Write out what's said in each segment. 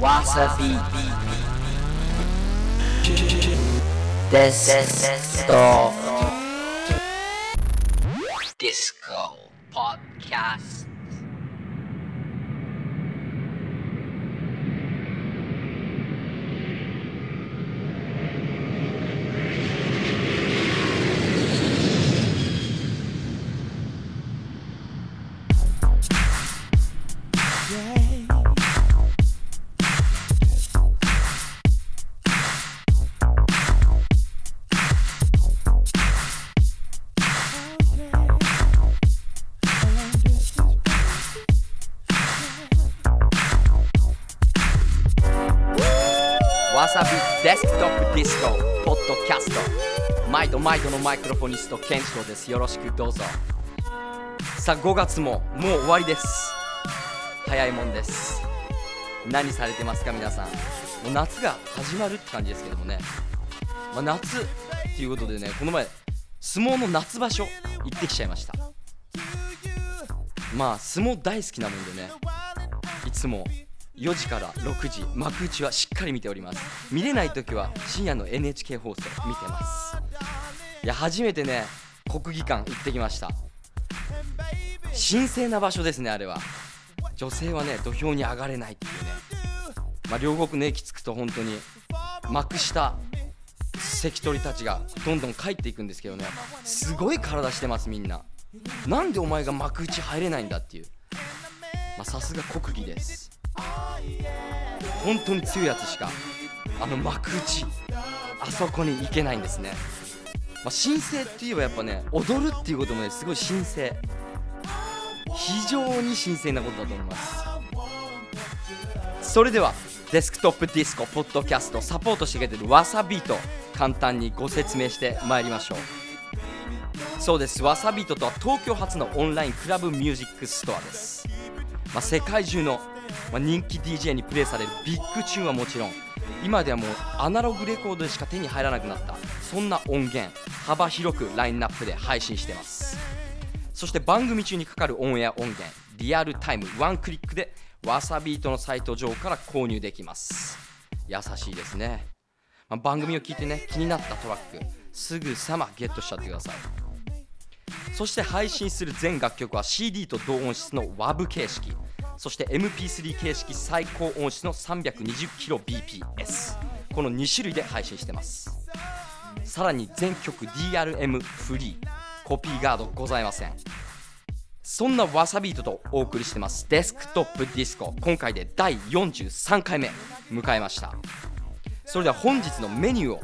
わさびデのマイクロフォニストケンチロです。よろしくどうぞ。さあ5月ももう終わりです。早いもんです。何されてますか皆さん。もう夏が始まるって感じですけどもね、まあ、夏っていうことでねこの前相撲の夏場所行ってきちゃいました。まあ相撲大好きなもんでねいつも4時から6時幕内はしっかり見ております。見れない時は深夜の NHK 放送見てます。いや初めてね国技館行ってきました。神聖な場所ですねあれは。女性はね土俵に上がれないっていうね。まあ両国の駅着くと本当に幕下関取たちがどんどん帰っていくんですけどね。すごい体してますみんな。なんでお前が幕内入れないんだっていう。まさすが国技です。本当に強いやつしかあの幕内あそこに行けないんですね、まあ、神聖って言えばやっぱね踊るっていうこともねすごい神聖。非常に神聖なことだと思います。それではデスクトップディスコポッドキャストサポートしてくれてるわさビート簡単にご説明してまいりましょう。そうです。わさビートとは東京発のオンラインクラブミュージックストアです、まあ、世界中のまあ、人気 DJ にプレイされるビッグチューンはもちろん今ではもうアナログレコードでしか手に入らなくなったそんな音源幅広くラインナップで配信してます。そして番組中にかかるオンエア音源リアルタイムワンクリックでわさビートのサイト上から購入できます。優しいですね、まあ、番組を聞いてね気になったトラックすぐさまゲットしちゃってください。そして配信する全楽曲は CD と同音質の WAV 形式。そして MP3 形式最高音質の 320kbps この2種類で配信してます。さらに全曲 DRM フリー。コピーガードございません。そんなわさビートとお送りしてます。デスクトップディスコ。今回で第43回目。迎えました。それでは本日のメニューを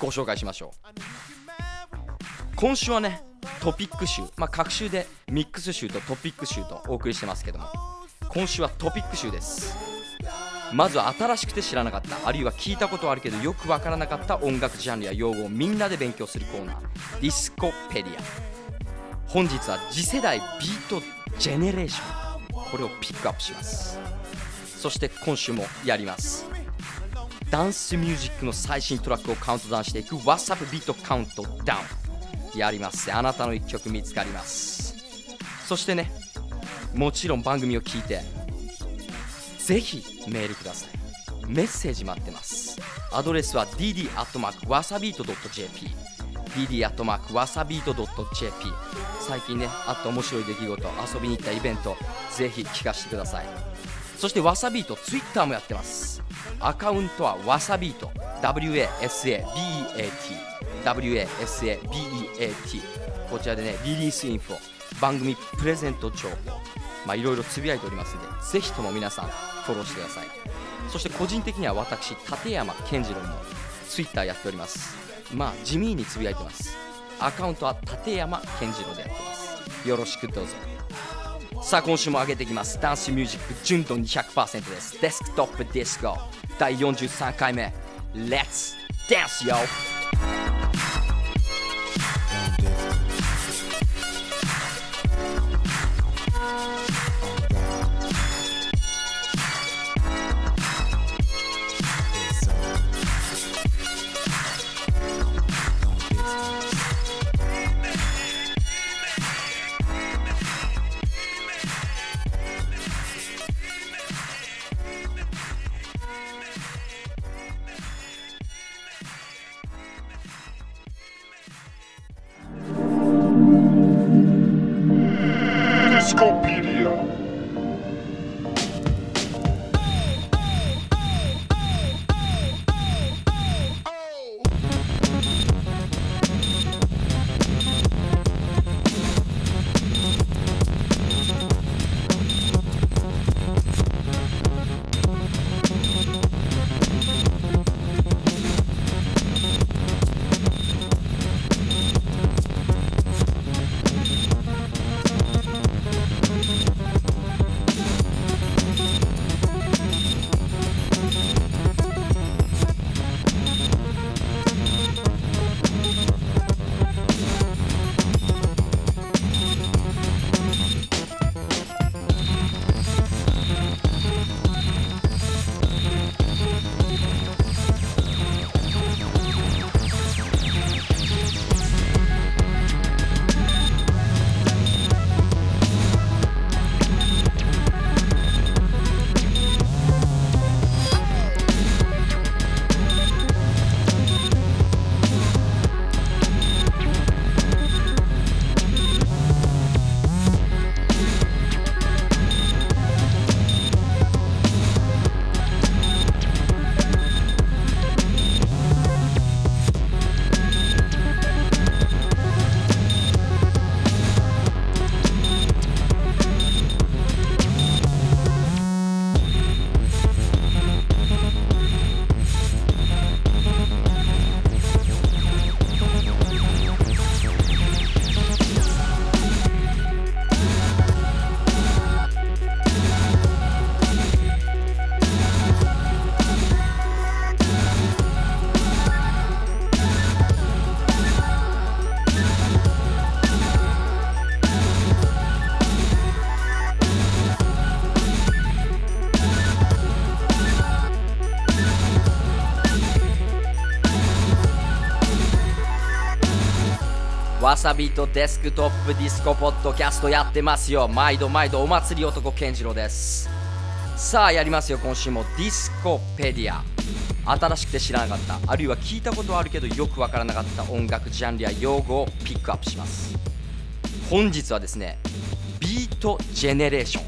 ご紹介しましょう。今週はねトピック集、まあ、隔週でミックス集とトピック集とお送りしてますけども。今週はトピック集です。まずは新しくて知らなかった。あるいは聞いたことあるけどよくわからなかった音楽ジャンルや用語をみんなで勉強するコーナー。ディスコペディア。本日は次世代ビートジェネレーション。これをピックアップします。そして今週もやります。ダンスミュージックの最新トラックをカウントダウンしていく WhatsApp ビートカウントダウン。やります。あなたの1曲見つかります。そしてねもちろん番組を聞いてぜひメールください。メッセージ待ってます。アドレスは dd.wasabeat.jp dd.wasabeat.jp 最近ねあった面白い出来事遊びに行ったイベントぜひ聞かせてください。そしてわさビートツイッターもやってます。アカウントはわさビート。WASABEAT WASABEAT こちらでねリリースインフォ。番組プレゼント情報。まあいろいろつぶやいておりますのでぜひとも皆さんフォローしてください。そして個人的には私立山健次郎もツイッターやっております。まあ地味につぶやいてます。アカウントは立山健次郎でやってます。よろしくどうぞ。さあ今週も上げていきます。ダンスミュージック純度200%です。デスクトップディスコ。第43回目。Let's dance yo! わさビートデスクトップディスコポッドキャストやってますよ。毎度毎度お祭り男健次郎です。さあやりますよ今週も。ディスコペディア。新しくて知らなかった。あるいは聞いたことはあるけどよくわからなかった。音楽ジャンルや用語をピックアップします。本日はですねビートジェネレーション。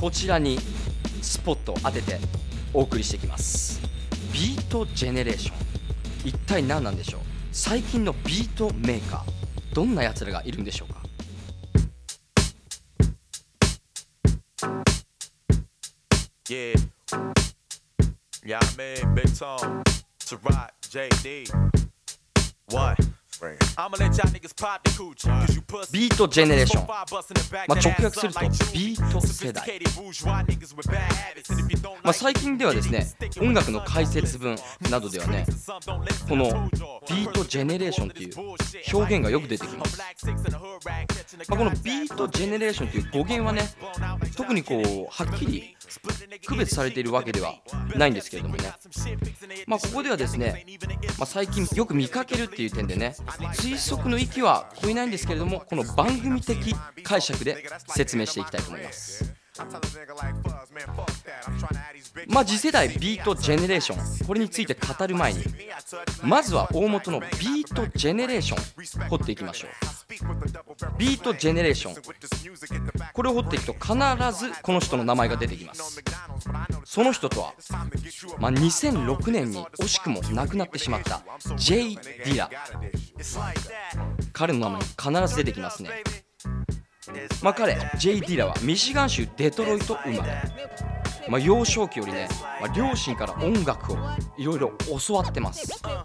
こちらにスポットを当ててお送りしていきます。ビートジェネレーション。一体何なんでしょう？最近のビートメーカー。どんなやつらがいるんでしょうか？ビートジェネレーションままあ直訳するとビート世代まあ、最近ではですね音楽の解説文などではねこのビートジェネレーションという表現がよく出てきます、まあ、このビートジェネレーションという語源はね特にこうはっきり区別されているわけではないんですけれどもね。まあここではですね、まあ、最近よく見かけるっていう点でね推測の域は超えないんですけれどもこの番組的解釈で説明していきたいと思います。まあ次世代ビートジェネレーションこれについて語る前にまずは大元のビートジェネレーション掘っていきましょう。ビートジェネレーションこれを掘っていくと必ずこの人の名前が出てきます。その人とは、まあ、2006年に惜しくも亡くなってしまった J・ ディラ。彼の名前必ず出てきますね。まあ彼 J・ ディラはミシガン州デトロイト生まれ。まあ、幼少期よりね、まあ、両親から音楽をいろいろ教わってます、ま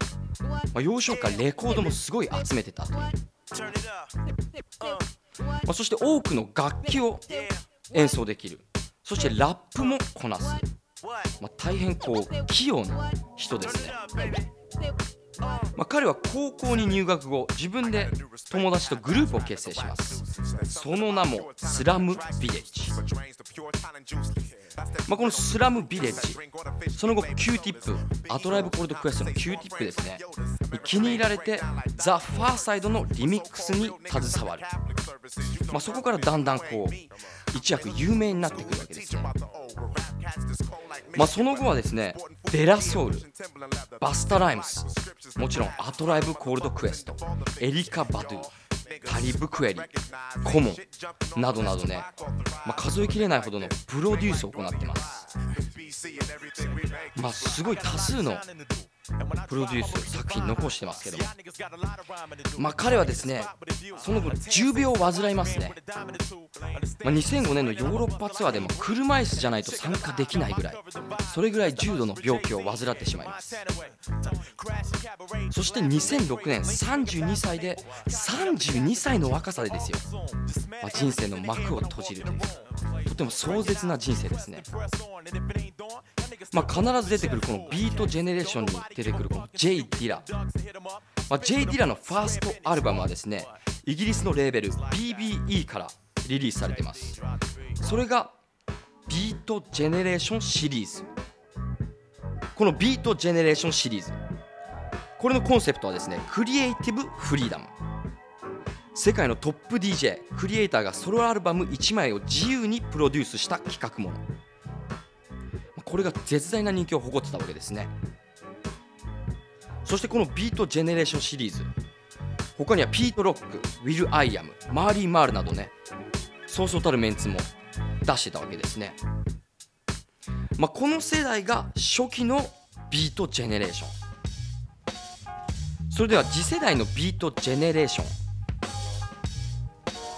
あ、幼少期からレコードもすごい集めてたという、まあ、そして多くの楽器を演奏できる。そしてラップもこなす、まあ、大変こう器用な人ですね。まあ、彼は高校に入学後自分で友達とグループを結成します。その名もスラムビレッジ、まあ、このスラムビレッジその後 Q-TIP アトライブコールドクエストの Q-TIP ですね。気に入られてザ・ファーサイドのリミックスに携わる、まあ、そこからだんだんこう一躍有名になってくるわけですねまあ、その後はですねデラソウルバスタライムスもちろんアトライブコールドクエストエリカ・バドゥタリブクエリコモンなどなどね、まあ、数えきれないほどのプロデュースを行ってます。まあすごい多数のプロデュース作品残してますけどまあ彼はですねその後重病を患いますね、まあ、2005年のヨーロッパツアーでも車椅子じゃないと参加できないぐらい。それぐらい重度の病気を患ってしまいます。そして2006年32歳で32歳の若さでですよ、まあ、人生の幕を閉じるという。とても壮絶な人生ですね。まあ、必ず出てくるこのビートジェネレーションに出てくるこの J・ ディラ、まあ、J・ ディラのファーストアルバムはですねイギリスのレーベル BBE からリリースされてます。それがビートジェネレーションシリーズ。このビートジェネレーションシリーズ。これのコンセプトはですねクリエイティブフリーダム。世界のトップ DJ クリエイターがソロアルバム1枚を自由にプロデュースした企画もの。これが絶大な人気を誇ってたわけですね。そしてこのビートジェネレーションシリーズ。他にはピート・ロックウィル・アイアムマーリー・マールなどね。そうそうたるメンツも出してたわけですね、まあ、この世代が初期のビートジェネレーション。それでは次世代のビートジェネレーション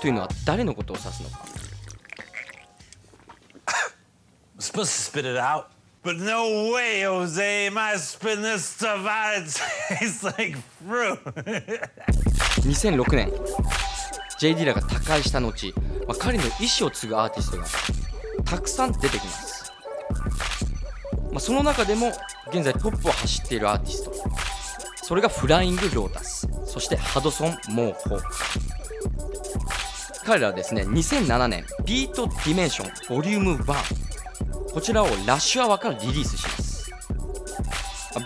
というのは誰のことを指すのか。Supposed to spit it out. But no way, Jose. Am I spitting this stuff out? It tastes like fruit. 2006年 J・ ディラが他界した後、まあ、彼の意思を継ぐアーティストがたくさん出てきます、まあ、その中でも現在トップを走っているアーティストそれがフライング・ロータスそしてハドソン・モーホーク彼らはですね2007年ビート・ディメンションボリューム1こちらをラッシュアワーからリリースします。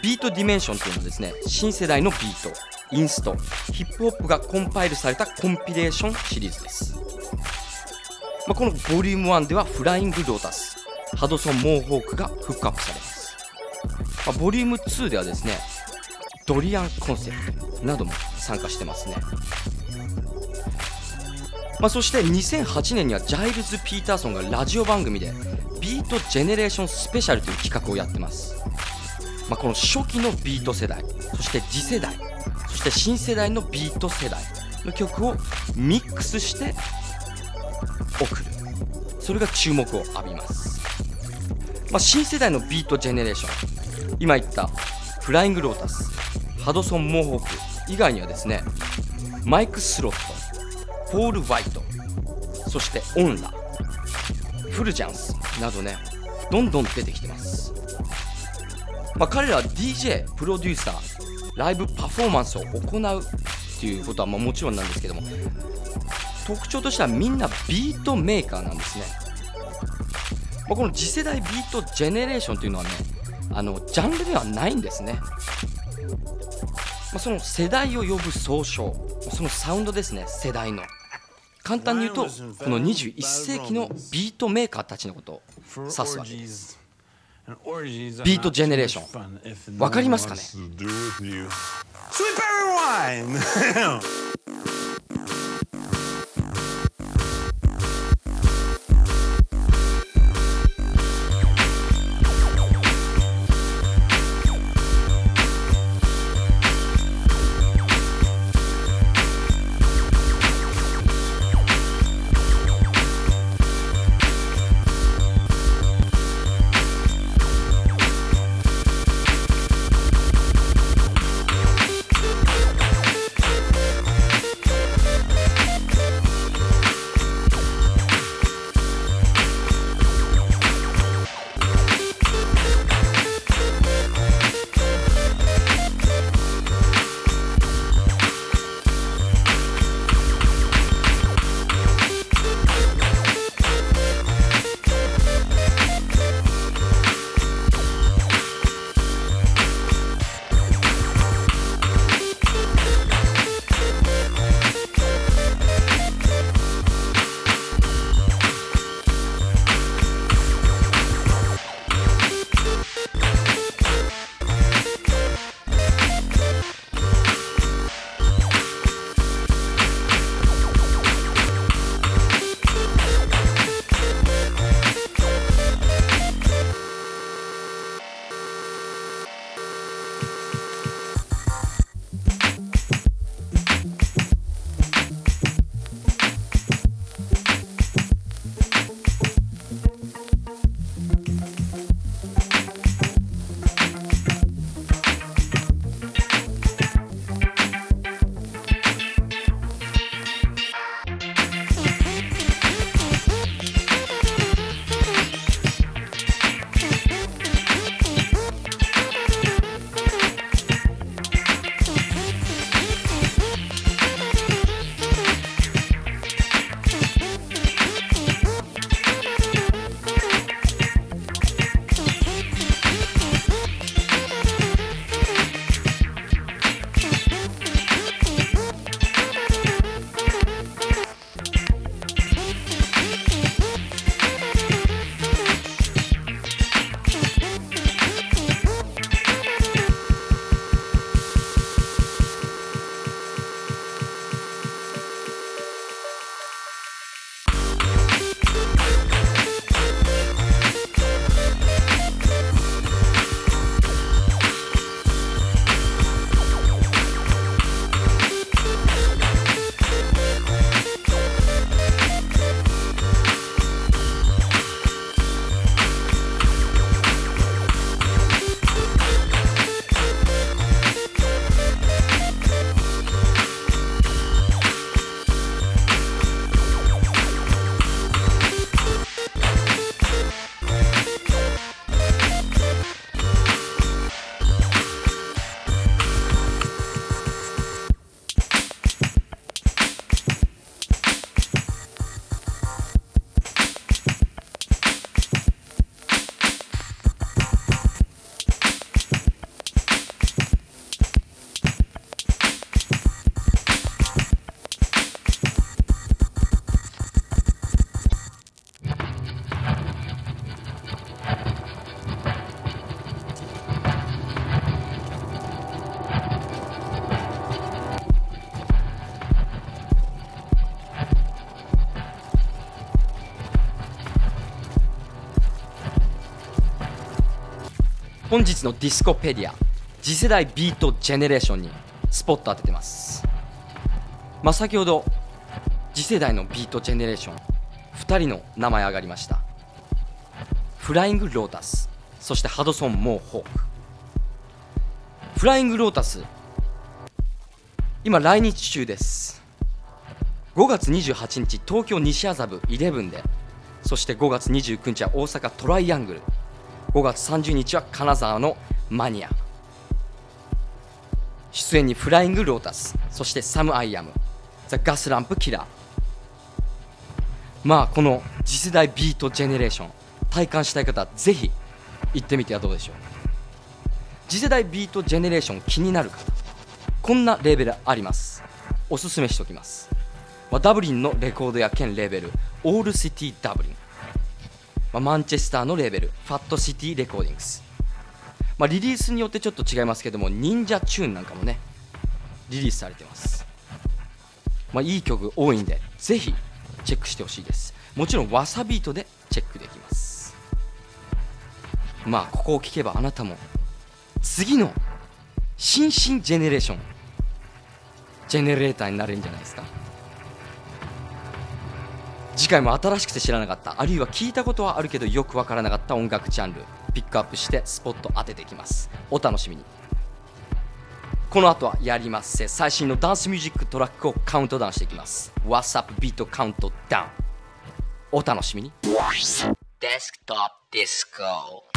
ビートディメンションというのはですね新世代のビートインストヒップホップがコンパイルされたコンピレーションシリーズです、まあ、このボリューム1ではフライング・ロータスハドソン・モーホークがフックアップされます、まあ、ボリューム2ではですねドリアン・コンセプトなども参加してますね。まあ、そして2008年にはジャイルズ・ピーターソンがラジオ番組でビートジェネレーションスペシャルという企画をやってます、まあ、この初期のビート世代そして次世代そして新世代のビート世代の曲をミックスして送る。それが注目を浴びます、まあ、新世代のビートジェネレーション今言ったフライングロータスハドソン・モーホーク以外にはですねマイク・スロットポール・ワイトそしてオンラ。フルジャンスなどねどんどん出てきてます、まあ、彼らは DJ プロデューサーライブパフォーマンスを行うっていうことはまもちろんなんですけども特徴としてはみんなビートメーカーなんですね、まあ、この次世代ビートジェネレーションというのはねあのジャンルではないんですね、まあ、その世代を呼ぶ総称そのサウンドですね世代の。簡単に言うとこの21世紀のビートメーカーたちのことを指すわけですビートジェネレーション。わかりますかね？本日のディスコペディア次世代ビートジェネレーションにスポット当ててます。まあ先ほど次世代のビートジェネレーション2人の名前上がりました。フライングロータスそしてハドソン・モーホークフライングロータス今来日中です。5月28日東京西麻布11でそして5月29日は大阪トライアングル。5月30日は金沢のマニア。出演にフライングロータス。そしてサム・アイアム。ザ・ガスランプ・キラー。まあこの次世代ビートジェネレーション。体感したい方ぜひ行ってみてはどうでしょう。次世代ビートジェネレーション気になる方。こんなレーベルあります。おすすめしておきます、ダブリンのレコードや県レーベル。オールシティダブリン、まあ、マンチェスターのレーベルファットシティレコーディングス、まあ、リリースによってちょっと違いますけども忍者チューンなんかもねリリースされてます、まあ、いい曲多いんでぜひチェックしてほしいです。もちろんわさビートでチェックできます。まあここを聞けばあなたも次の新進ジェネレーションジェネレーターになれるんじゃないですか。次回も新しくて知らなかったあるいは聞いたことはあるけどよくわからなかった音楽ジャンルピックアップしてスポット当てていきます。お楽しみに。この後はやりますぜ。最新のダンスミュージックトラックをカウントダウンしていきます。What's up ビートカウントダウンお楽しみに。デスクトップディスコ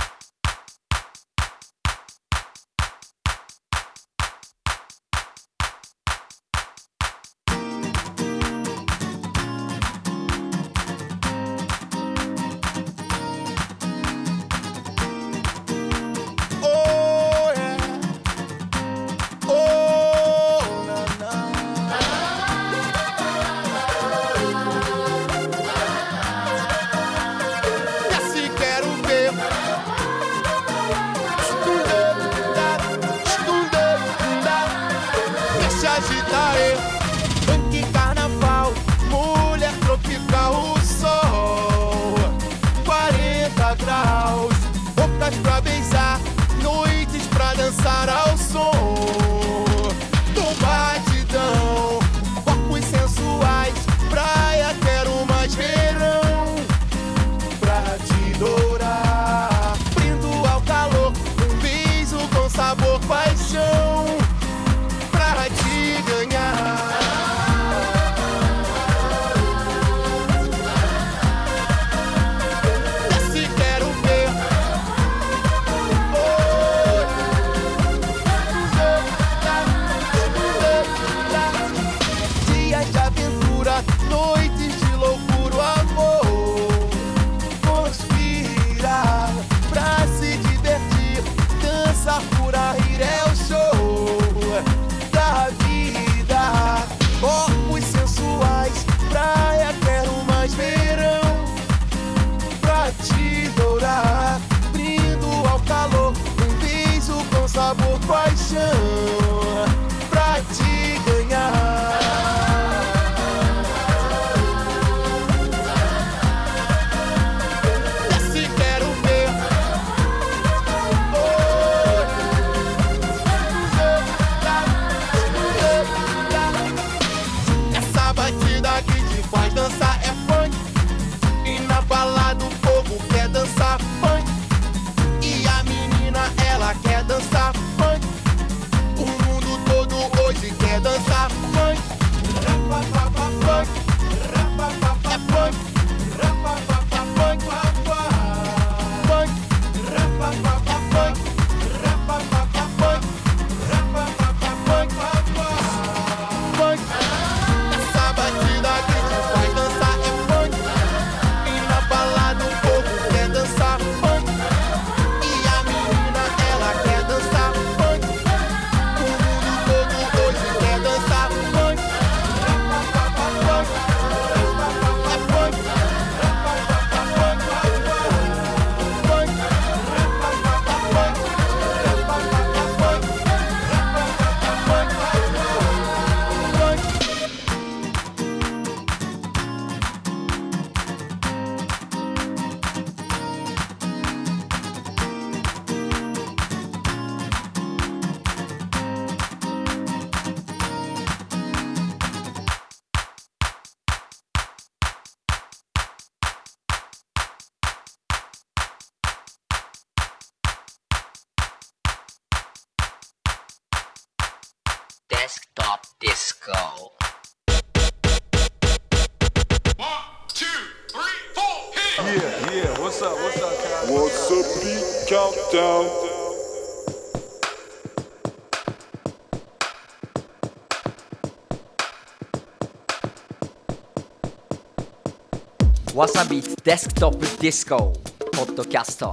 wasabeat デスクトップディスコポッドキャスト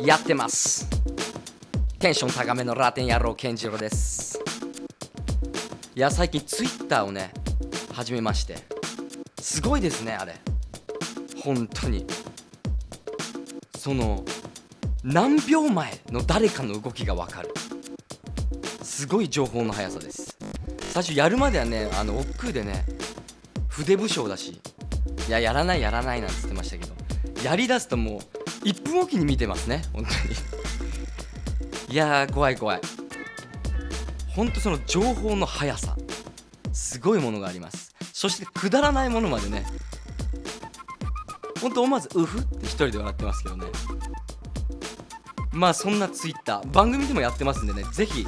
やってます。テンション高めのラテン野郎健次郎です。いや最近ツイッターをね始めまして。すごいですねあれ。本当に。その何秒前の誰かの動きが分かる。すごい情報の速さです。最初やるまではねあの億劫でね筆武将だしいややらないやらないなんて言ってましたけど。やりだすともう1分おきに見てますね。本当に。いや怖い怖い。本当その情報の速さ。すごいものがあります。そしてくだらないものまでね。本当思わずうふって一人で笑ってますけどね。まあそんなツイッター。番組でもやってますんでね。ぜひ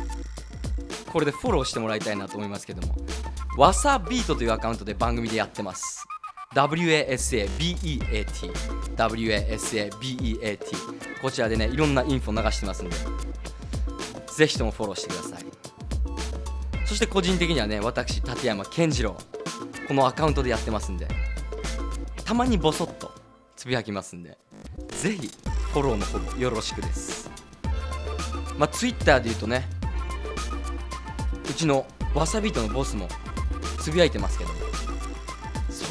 これでフォローしてもらいたいなと思いますけども。わさビートというアカウントで番組でやってます。WASABEAT WASABEAT こちらでねいろんなインフォ流してますんで。ぜひともフォローしてください。そして個人的にはね私立山健次郎。このアカウントでやってますんで。たまにボソッとつぶやきますんで。ぜひフォローの方もよろしくです。まあ Twitter で言うとねうちのわさびとのボスもつぶやいてますけど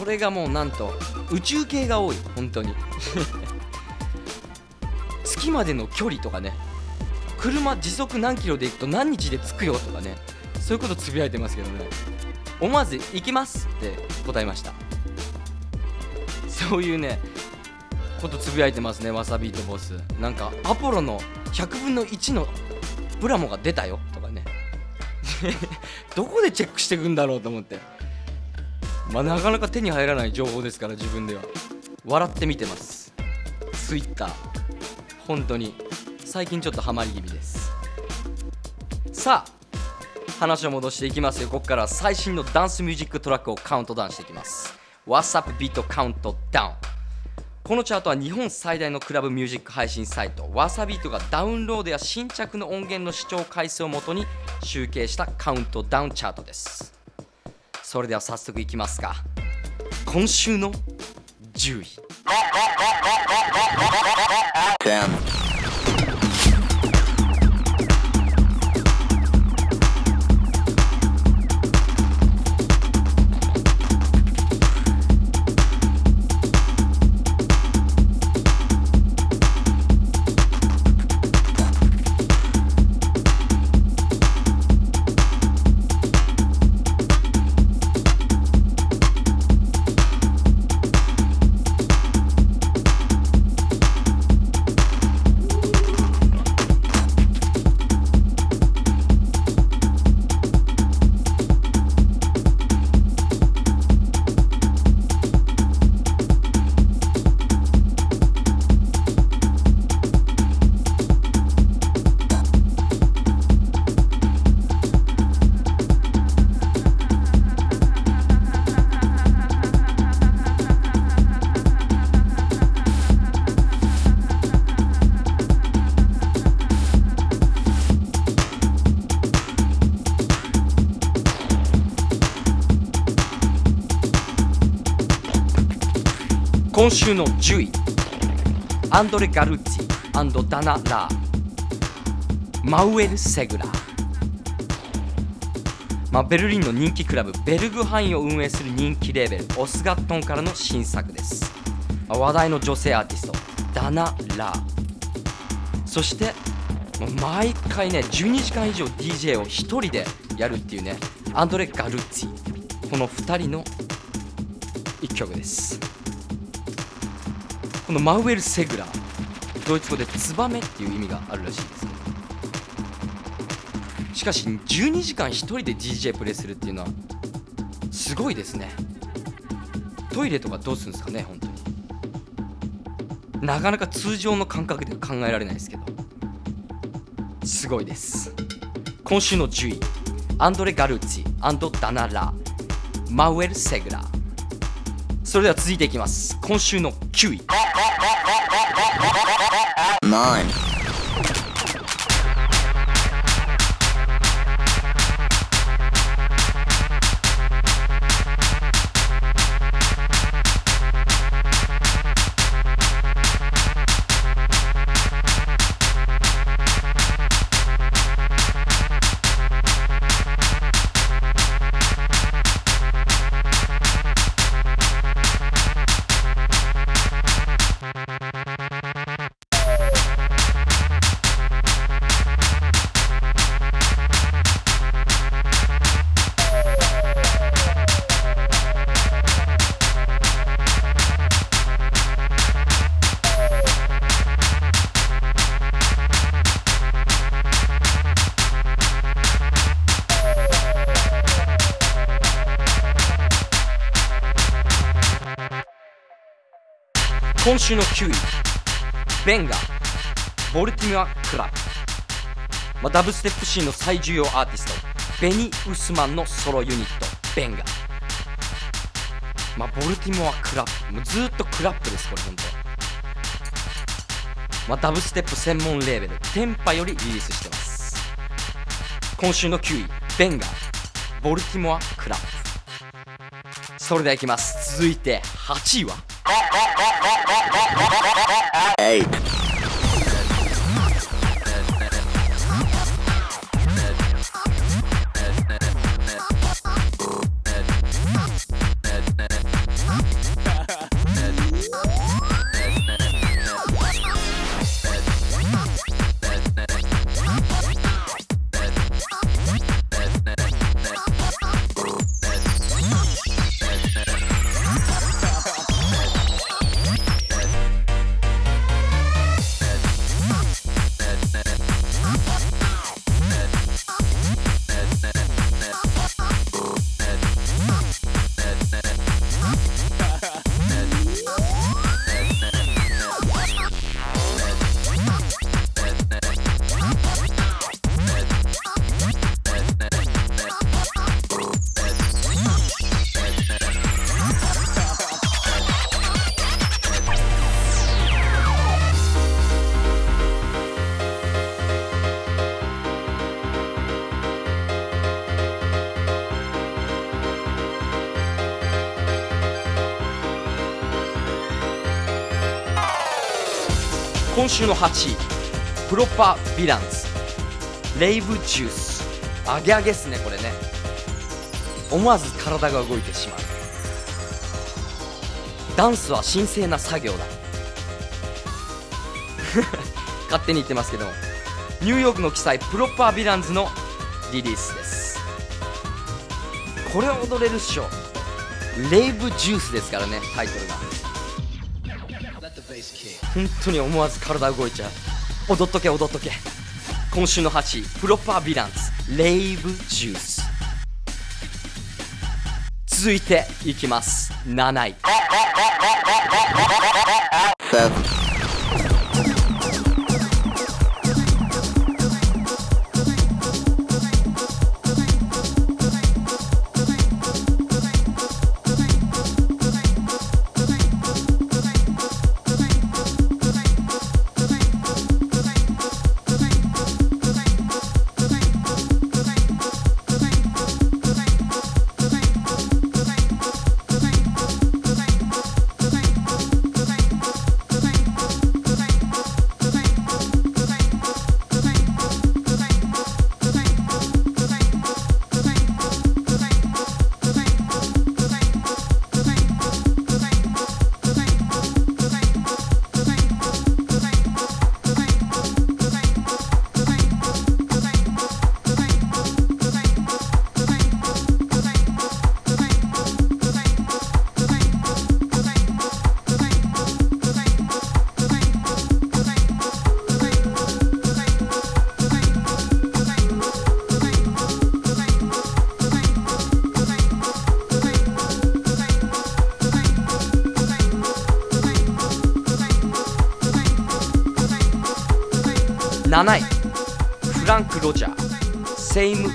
それがもうなんと宇宙系が多い本当に。月までの距離とかね車時速何キロで行くと何日で着くよとかねそういうことつぶやいてますけどね。思わず「行きます」って答えました。そういうねことつぶやいてますねわさビートボス。なんかアポロの100分の1のプラモが出たよとかね。どこでチェックしてくんだろうと思って。まあなかなか手に入らない情報ですから自分では。笑って見てます。ツイッター。本当に。最近ちょっとハマり気味です。さあ話を戻していきますよ。ここから最新のダンスミュージックトラックをカウントダウンしていきます。What's up ビートカウントダウン。このチャートは日本最大のクラブミュージック配信サイト。わさビートがダウンロードや新着の音源の視聴回数をもとに集計したカウントダウンチャートです。それでは早速いきますか。今週の10位週の10位。アンドレ・ガルッツィダナ・ラーマウエル・セグラーまあ、ベルリンの人気クラブ。ベルグハインを運営する人気レーベル。オスガットンからの新作です、まあ話題の女性アーティスト。ダナ・ラーそしてもう毎回ね12時間以上 DJ を1人でやるっていうねアンドレ・ガルッツィこの2人の1曲です。このマウエル・セグラドイツ語でツバメっていう意味があるらしいですしかし12時間1人で DJ プレイするっていうのはすごいですね。トイレとかどうするんですかね本当に。なかなか通常の感覚では考えられないですけど。すごいです。今週の10位アンドレ・ガルッツィダナ・ラマウエル・セグラ。ーそれでは続いていきます。今週の9位9今週の9位ベンガ。ボルティミア・クラブ、まあ、ダブステップシーンの最重要アーティスト。ベニ・ウスマンのソロユニット。ベンガ、まあ、ボルティモア・クラブ。もうずっとクラップですこれ本当。まあ、ダブステップ専門レーベル。テンパよりリリースしてます。今週の9位ベンガ。ボルティモア・クラブ。それではいきます。続いて8位は？週の8位プロパーヴィランズレイブジュース。アゲアゲっすねこれね。思わず体が動いてしまう。ダンスは神聖な作業だ。勝手に言ってますけども。ニューヨークの記載プロパーヴィランズのリリースです。これは踊れるっしょ。レイブジュースですからねタイトルが。本当に思わず体動いちゃう。踊っとけ踊っとけ。今週の8位プロパーヴィランスレイブジュース。続いていきます。7位。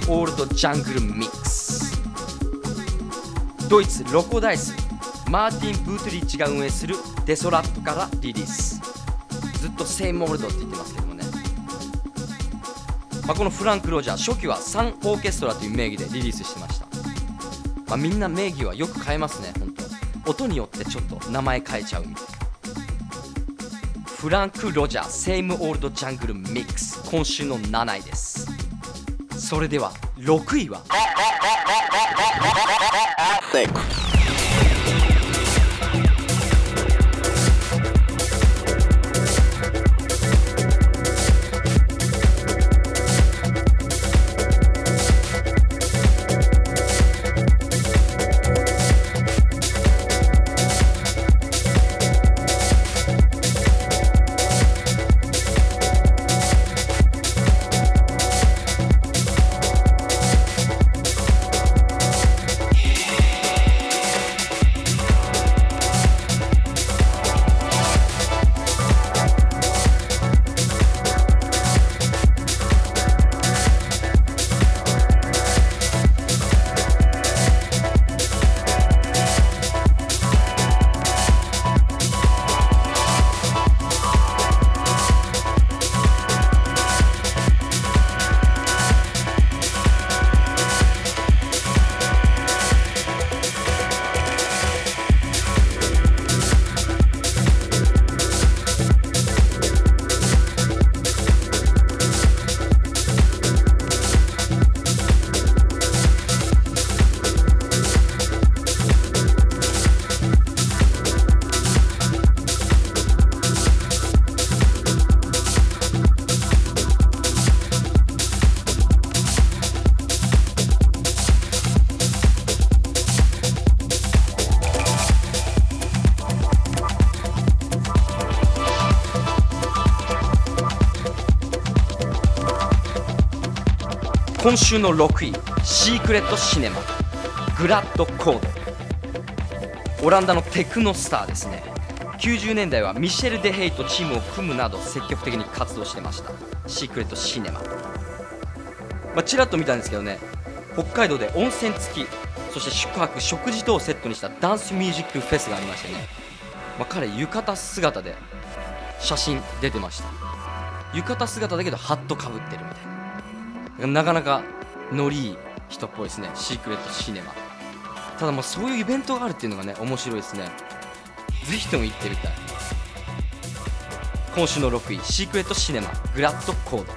オールド・ジャングル・ミックス。ドイツロコダイスマーティン・ブートリッチが運営するデソラットからリリース。ずっとセイムオールドって言ってますけどもね、まあ、このフランク・ロジャー初期はサン・オーケストラという名義でリリースしてました、まあ、みんな名義はよく変えますね本当。音によってちょっと名前変えちゃうみたいな。フランク・ロジャーセイム・オールド・ジャングル・ミックス今週の7位です。それでは6位は？今週の6位シークレットシネマグラッドコードオランダのテクノスターですね。90年代はミシェル・デ・ヘイとチームを組むなど積極的に活動してました。シークレットシネマ。まちらっと見たんですけどね。北海道で温泉付きそして宿泊食事等をセットにしたダンスミュージックフェスがありましてね、まあ、彼浴衣姿で写真出てました。浴衣姿だけどハットかぶってる。なかなかノリいい人っぽいですね。シークレットシネマ。ただもうそういうイベントがあるっていうのがね面白いですね。ぜひとも行ってみたい。今週の6位シークレットシネマグラッドコード。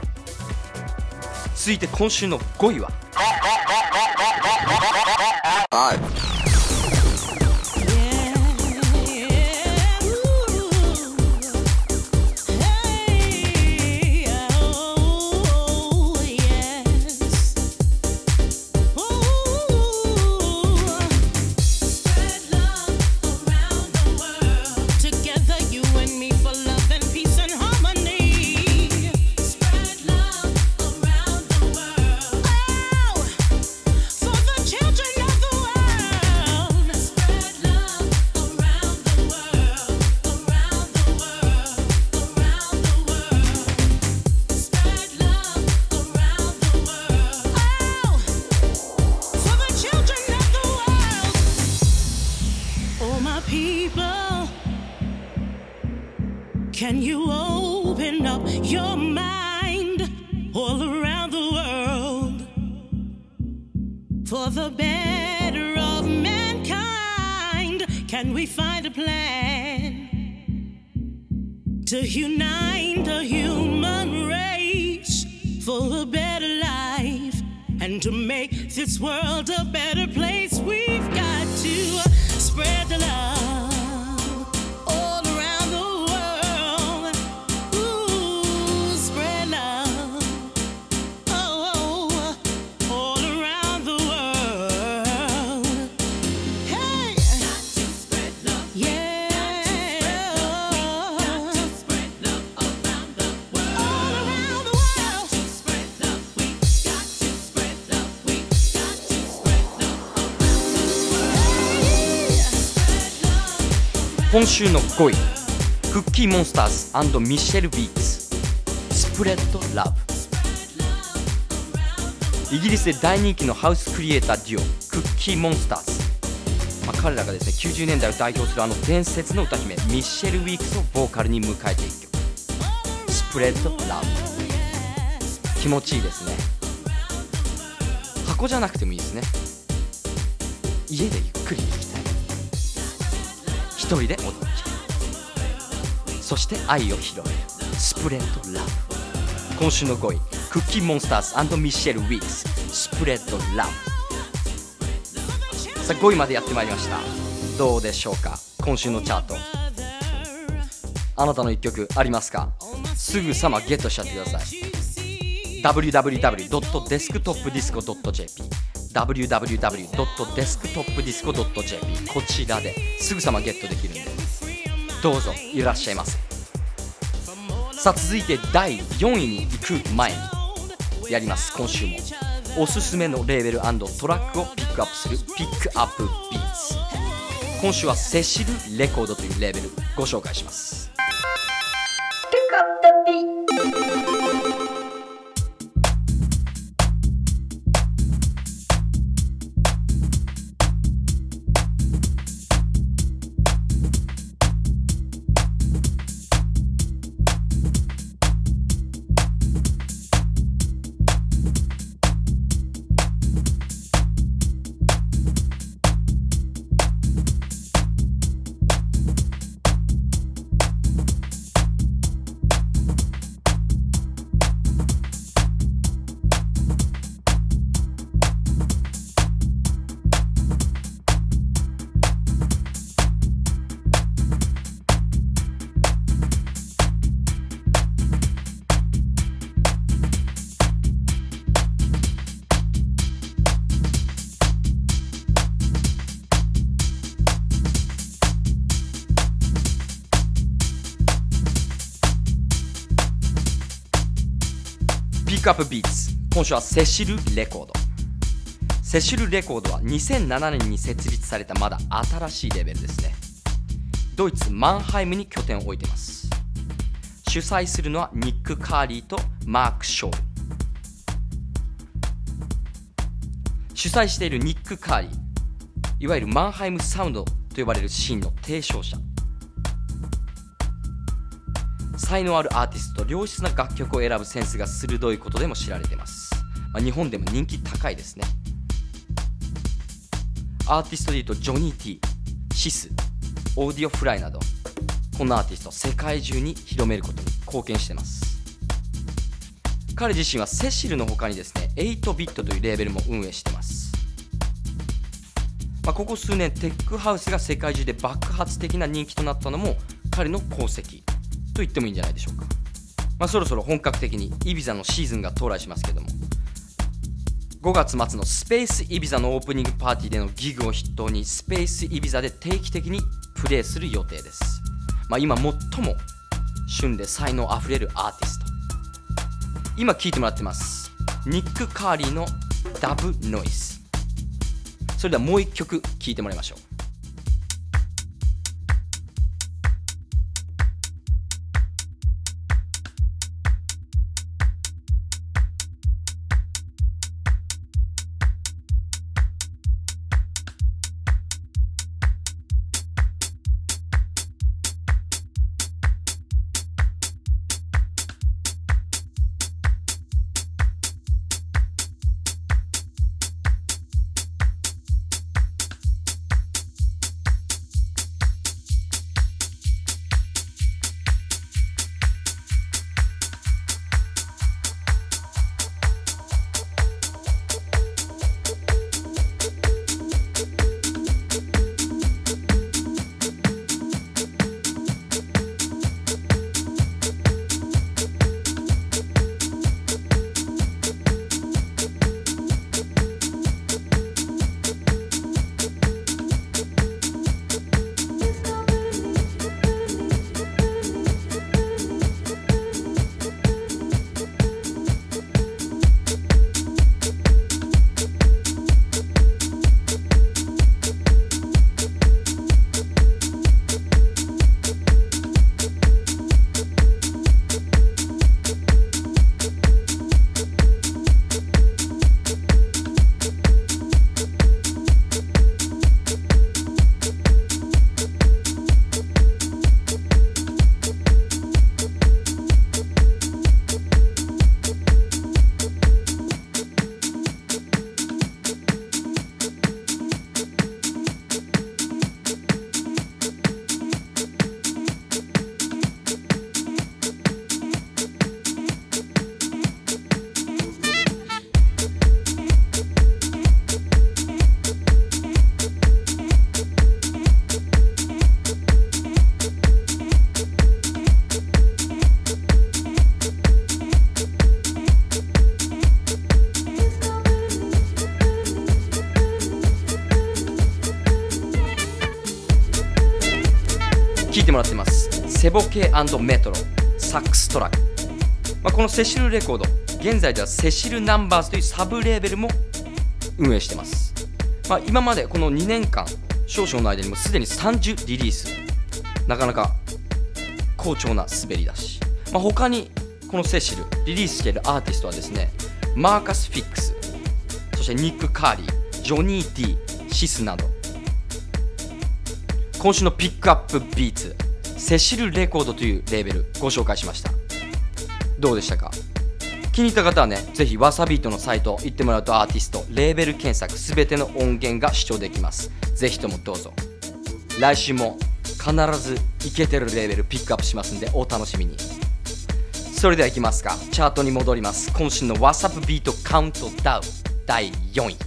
続いて今週の5位は？今週の5位クッキーモンスターズミシェル・ビーツスプレッド・ラブイギリスで大人気のハウスクリエイターデュオクッキーモンスターズ、まあ、彼らがですね90年代を代表するあの伝説の歌姫ミッシェル・ウィークスをボーカルに迎えていく曲「スプレッド・ラブ」気持ちいいですね。箱じゃなくてもいいですね。家でゆっくりでき一人で踊っちゃうそして愛を広めるスプレッド・ラブ今週の5位クッキーモンスターズミシェル・ウィークス。スプレッド・ラブさあ5位までやってまいりました。どうでしょうか？今週のチャートあなたの1曲ありますか？すぐさまゲットしちゃってください。www.desktopdisco.jp www.desktopdisco.jp こちらですぐさまゲットできるんで。どうぞいらっしゃいませさあ続いて第4位に行く前にやります。今週もおすすめのレーベルトラックをピックアップするピックアップビーツ。今週はセシルレコードというレーベルご紹介します。ックアップビーツ今週はセシルレコード。セシルレコードは2007年に設立されたまだ新しいレベルですね。ドイツマンハイムに拠点を置いています。主催するのはニック・カーリーとマーク・ショー。ル主催しているニック・カーリー。いわゆるマンハイムサウンドと呼ばれるシーンの提唱者。才能あるアーティスト良質な楽曲を選ぶセンスが鋭いことでも知られています、まあ、日本でも人気高いですね。アーティストでいうとジョニー・ティーシスオーディオフライなどこのアーティストを世界中に広めることに貢献しています。彼自身はセシルの他にですね8ビットというレーベルも運営してます。まあ、ここ数年テックハウスが世界中で爆発的な人気となったのも彼の功績。と言ってもいいんじゃないでしょうか、まあ、そろそろ本格的にイビザのシーズンが到来しますけども。5月末のスペースイビザのオープニングパーティーでのギグを筆頭にスペースイビザで定期的にプレイする予定です、まあ、今最も旬で才能あふれるアーティスト。今聴いてもらってます。ニック・カーリーのダブノイズそれではもう一曲聴いてもらいましょう。聴いてもらってます。セボケメトロサックストラック、まあ、このセシルレコード現在ではセシルナンバーズというサブレーベルも運営してます、まあ、今までこの2年間少々の間にもすでに30リリース。なかなか好調な滑り出し、まあ、他にこのセシルリリースしているアーティストはですねマーカス・フィックスそしてニック・カーリージョニー・ティシスなど今週のピックアップビーツセシルレコードというレーベルご紹介しました。どうでしたか？気に入った方はねぜひわさビートのサイト行ってもらうとアーティストレーベル検索すべての音源が視聴できます。ぜひともどうぞ。来週も必ずイケてるレーベルピックアップしますんでお楽しみに。それではいきますか。チャートに戻ります。今週の WhatsApp ビートカウントダウン第4位。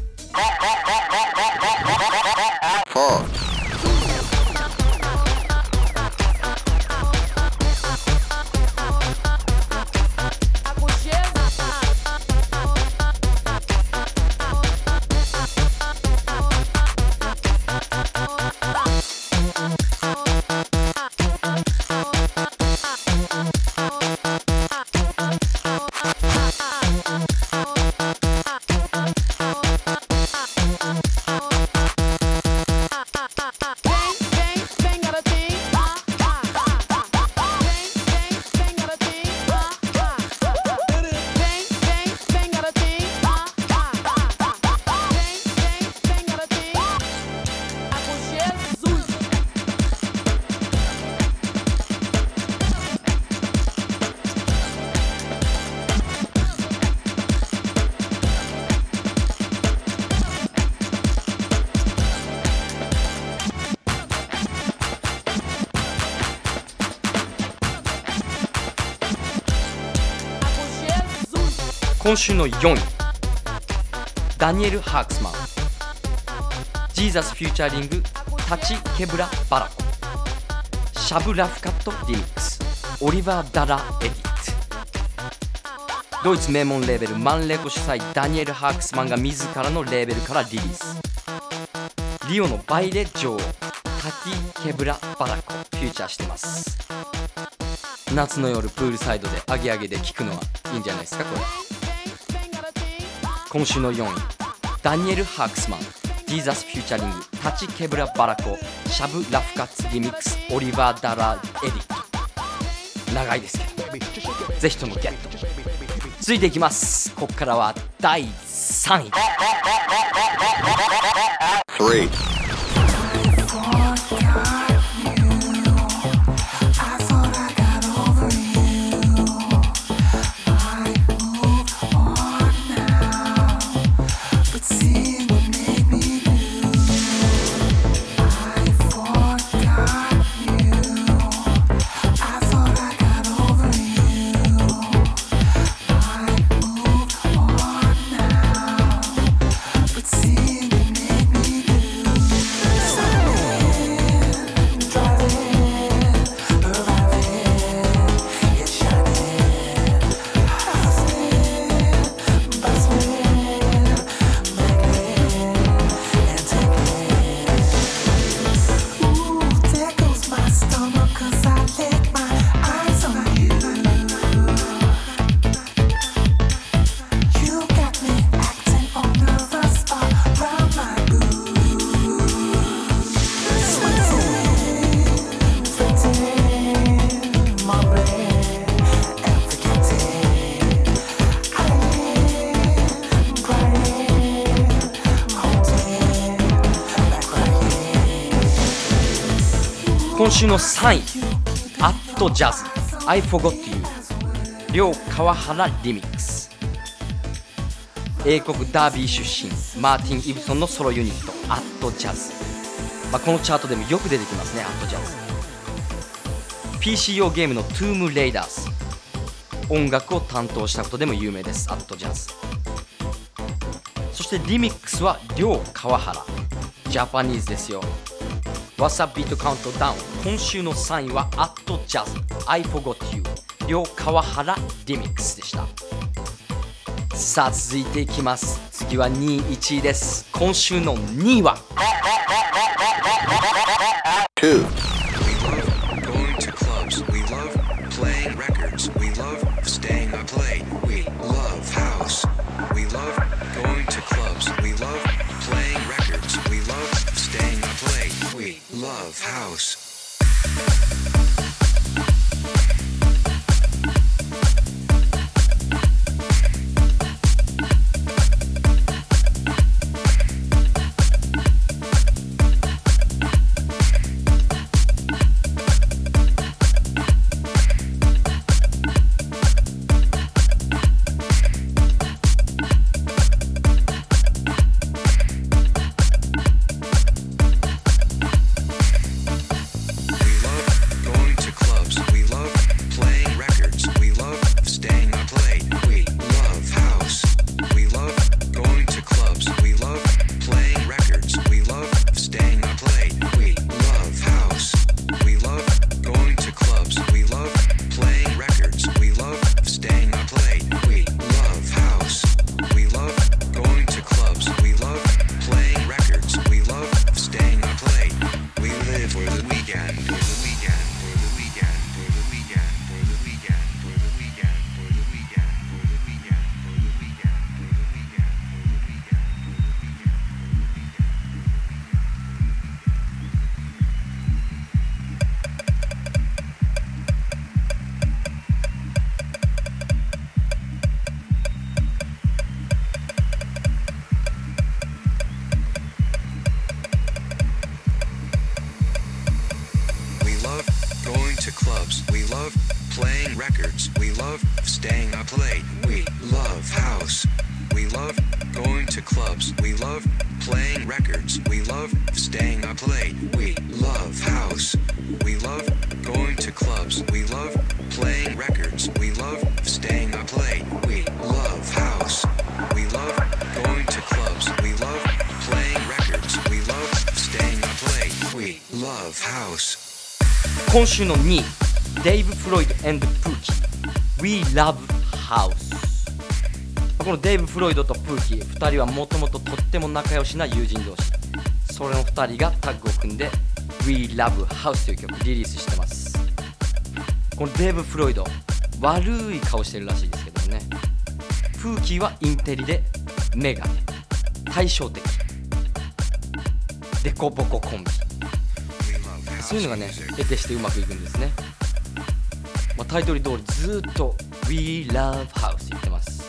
今週の4位。 Daniel Haaksman。Jesus featuring Tati Quebra Barraco。シャブ・ラフカット・ Remix。オリバー・ダラ・ Edit。ドイツ名門レーベルマンレコ主催ダニエル・ハークスマンが自らのレーベルからリリース。リオのバイレ女王タティ・ケブラ・バラコフューチャーしてます。夏の夜プールサイドでアゲアゲで聴くのはいいんじゃないですかこれ。今週の4位 Daniel Haaksman Jesus featuring Tati Quebra Barraco シャブ・ラフカツ・リミックスオリバー・ダラ・ Edit。長いですけどぜひともゲット。続いていきます。ここからは第3位。3週の3位 Atjazz I Forgot You 両川原 Remix。英国ダービー出身マーティン・イブソンのソロユニット Atjazz、まあ、このチャートでもよく出てきますね Atjazz。PC 用ゲームのトゥームレイダース音楽を担当したことでも有名です Atjazz。そしてリミックスは両川原ジャパニーズですよ。わさビートカウントダウン。今週の3位は At トジャズ。I Forgot You 両川原リミックスでした。さあ続いていきます。次は2位1位です。今週の2位は？2今週の2位デイブ・フロイドプーキー We Love House このデイブ・フロイドとプーキー2人はもともととっても仲良しな友人同士。それの2人がタッグを組んで We Love House という曲リリースしてます。このデイブ・フロイド悪い顔してるらしいですけどね。プーキーはインテリでメガネ対照的。デコボココンビ。そういうのがね得てしてうまくいくんですね、まあ、タイトル通りずっと We Love House 言ってます。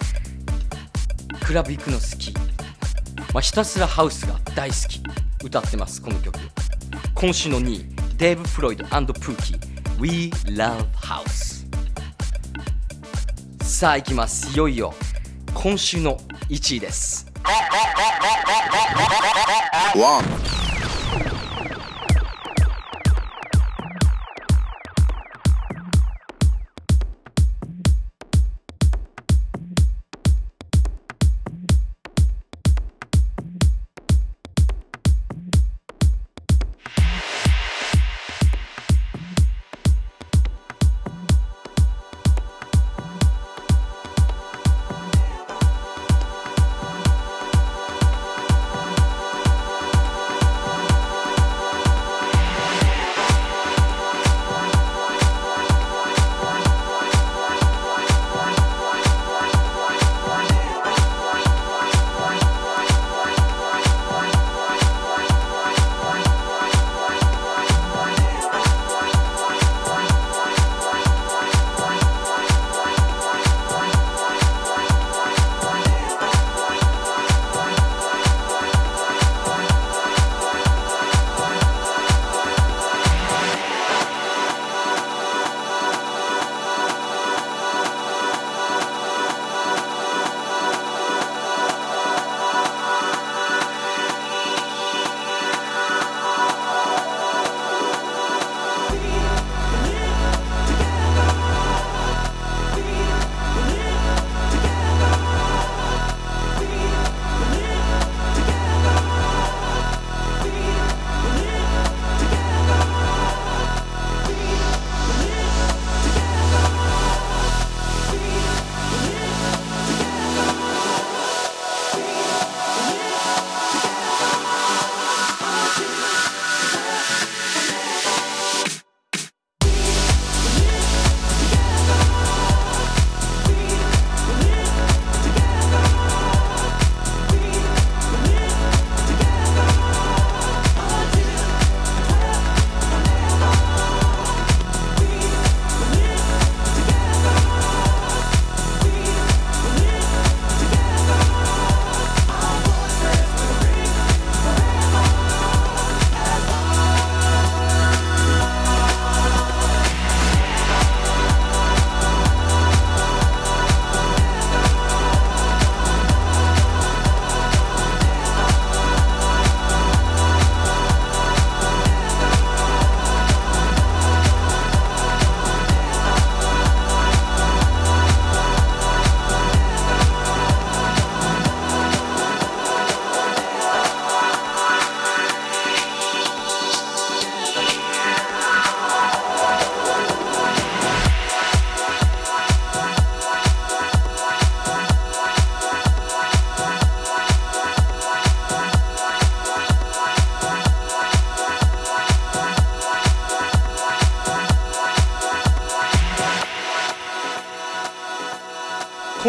クラブ行くの好き、まあ、ひたすらハウスが大好き。歌ってますこの曲。今週の2位デーブ・フロイドプーキー We Love House さあ行きます。いよいよ今週の1位です。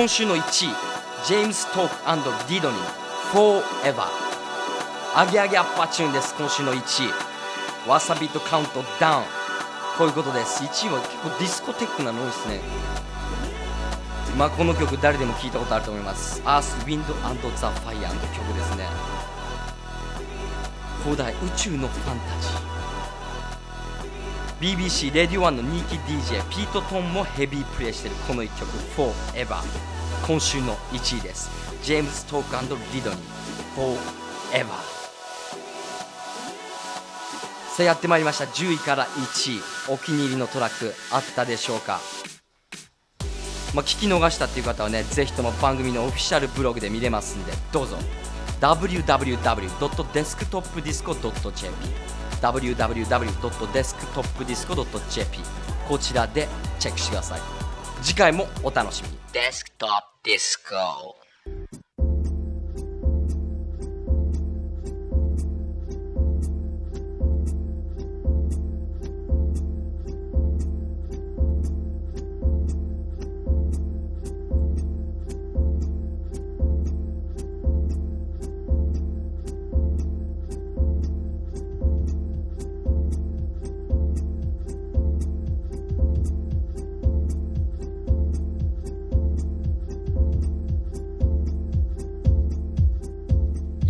今週の1位ジェームス・トークディドニー Forever. アゲアゲアッパーチューンです今週の1位。 wasabeat カウントダウン。こういうことです。1位は結構ディスコテックなのですね。まあこの曲誰でも聞いたことあると思います。Earth, Wind and the Fire の曲ですね。古代宇宙のファンタジー。BBC レディオ1の人気 DJ ピート・トンもヘビープレイしているこの1曲 Forever 今週の1位です。ジェームズ・トークリドニー。Forever さあやってまいりました。10位から1位。お気に入りのトラックあったでしょうか？まあ、聞き逃したっていう方はねぜひとも番組のオフィシャルブログで見れますんでどうぞ。Www.desktopdisco.jp www.desktopdisco.jp こちらでチェックしてください。次回もお楽しみに。デスクトップディスコ。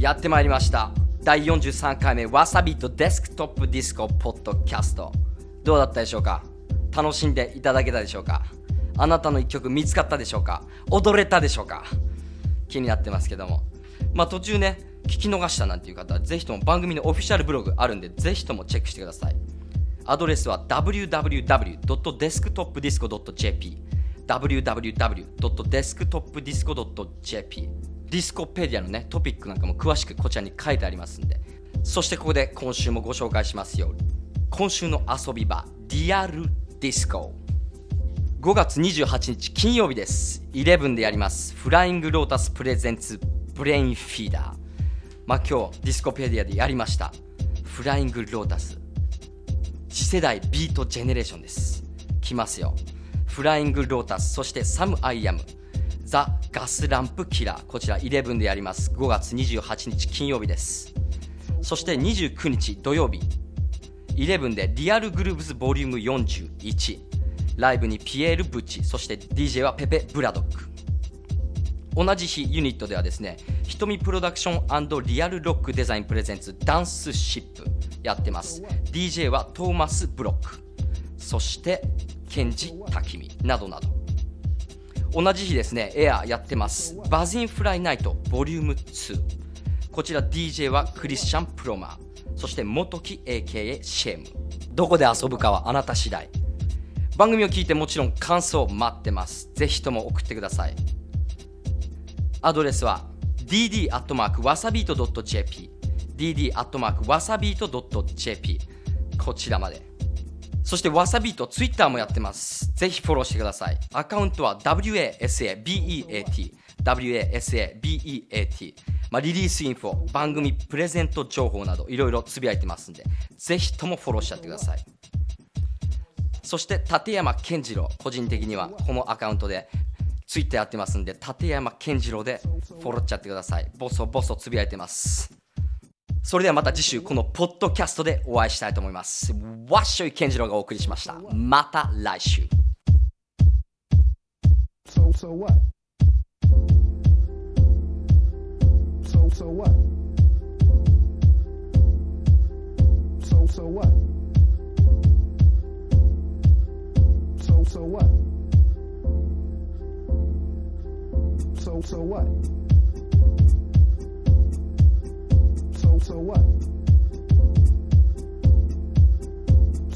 やってまいりました。第43回目 wasabeat デスクトップディスコポッドキャスト。どうだったでしょうか？楽しんでいただけたでしょうか？あなたの一曲見つかったでしょうか？踊れたでしょうか？気になってますけども。まあ途中ね聞き逃したなんていう方はぜひとも番組のオフィシャルブログあるんでぜひともチェックしてください。アドレスは www.desktopdisco.jp www.desktopdisco.jp ディスコペディアのねトピックなんかも詳しくこちらに書いてありますんで。そしてここで今週もご紹介しますよ今週の遊び場リアルディスコ5月28日金曜日です。11でやります。 Flying Lotus presents Brainfeeder まあ今日ディスコペディアでやりました。 Flying Lotus。次世代ビートジェネレーションです。来ますよ。Flying Lotus。そして Samiyam。The Gaslamp Killer。こちら11でやります。5月28日金曜日です。そして29日土曜日。11で Real Grooves Volume 41ライブにピエール・ブッチ。そして DJ はペペ・ブラドック。同じ日ユニットではですね瞳プロダクションリアルロックデザイン presents ダンスシップやってます。DJ はトーマス・ブロック。そしてケンジ・タキミなどなど。同じ日ですねエアやってます。バズインフライナイトボリューム2こちら DJ はクリスチャン・プロマー。そして元木 AKA シェーム。どこで遊ぶかはあなた次第。番組を聞いてもちろん感想待ってます。ぜひとも送ってください。アドレスは dd.wasabeat.jp dd.wasabeat.jp こちらまで。そしてわさびとツイッターもやってます。ぜひフォローしてください。アカウントは wasabeat wasabeat まあ、リリースインフォ、番組プレゼント情報などいろいろつぶやいてますんで、ぜひともフォローしちゃってください。そして立山健次郎、個人的にはこのアカウントでツイッターやってますんで、立山健次郎でフォローしちゃってください。ボソボソつぶやいてます。それではまた次週このポッドキャストでお会いしたいと思います。わっしょい健次郎がお送りしました。また来週。So so what? So so what? So so what? So so what? So so what? So what?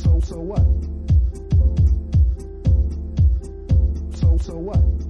So so what? So so what?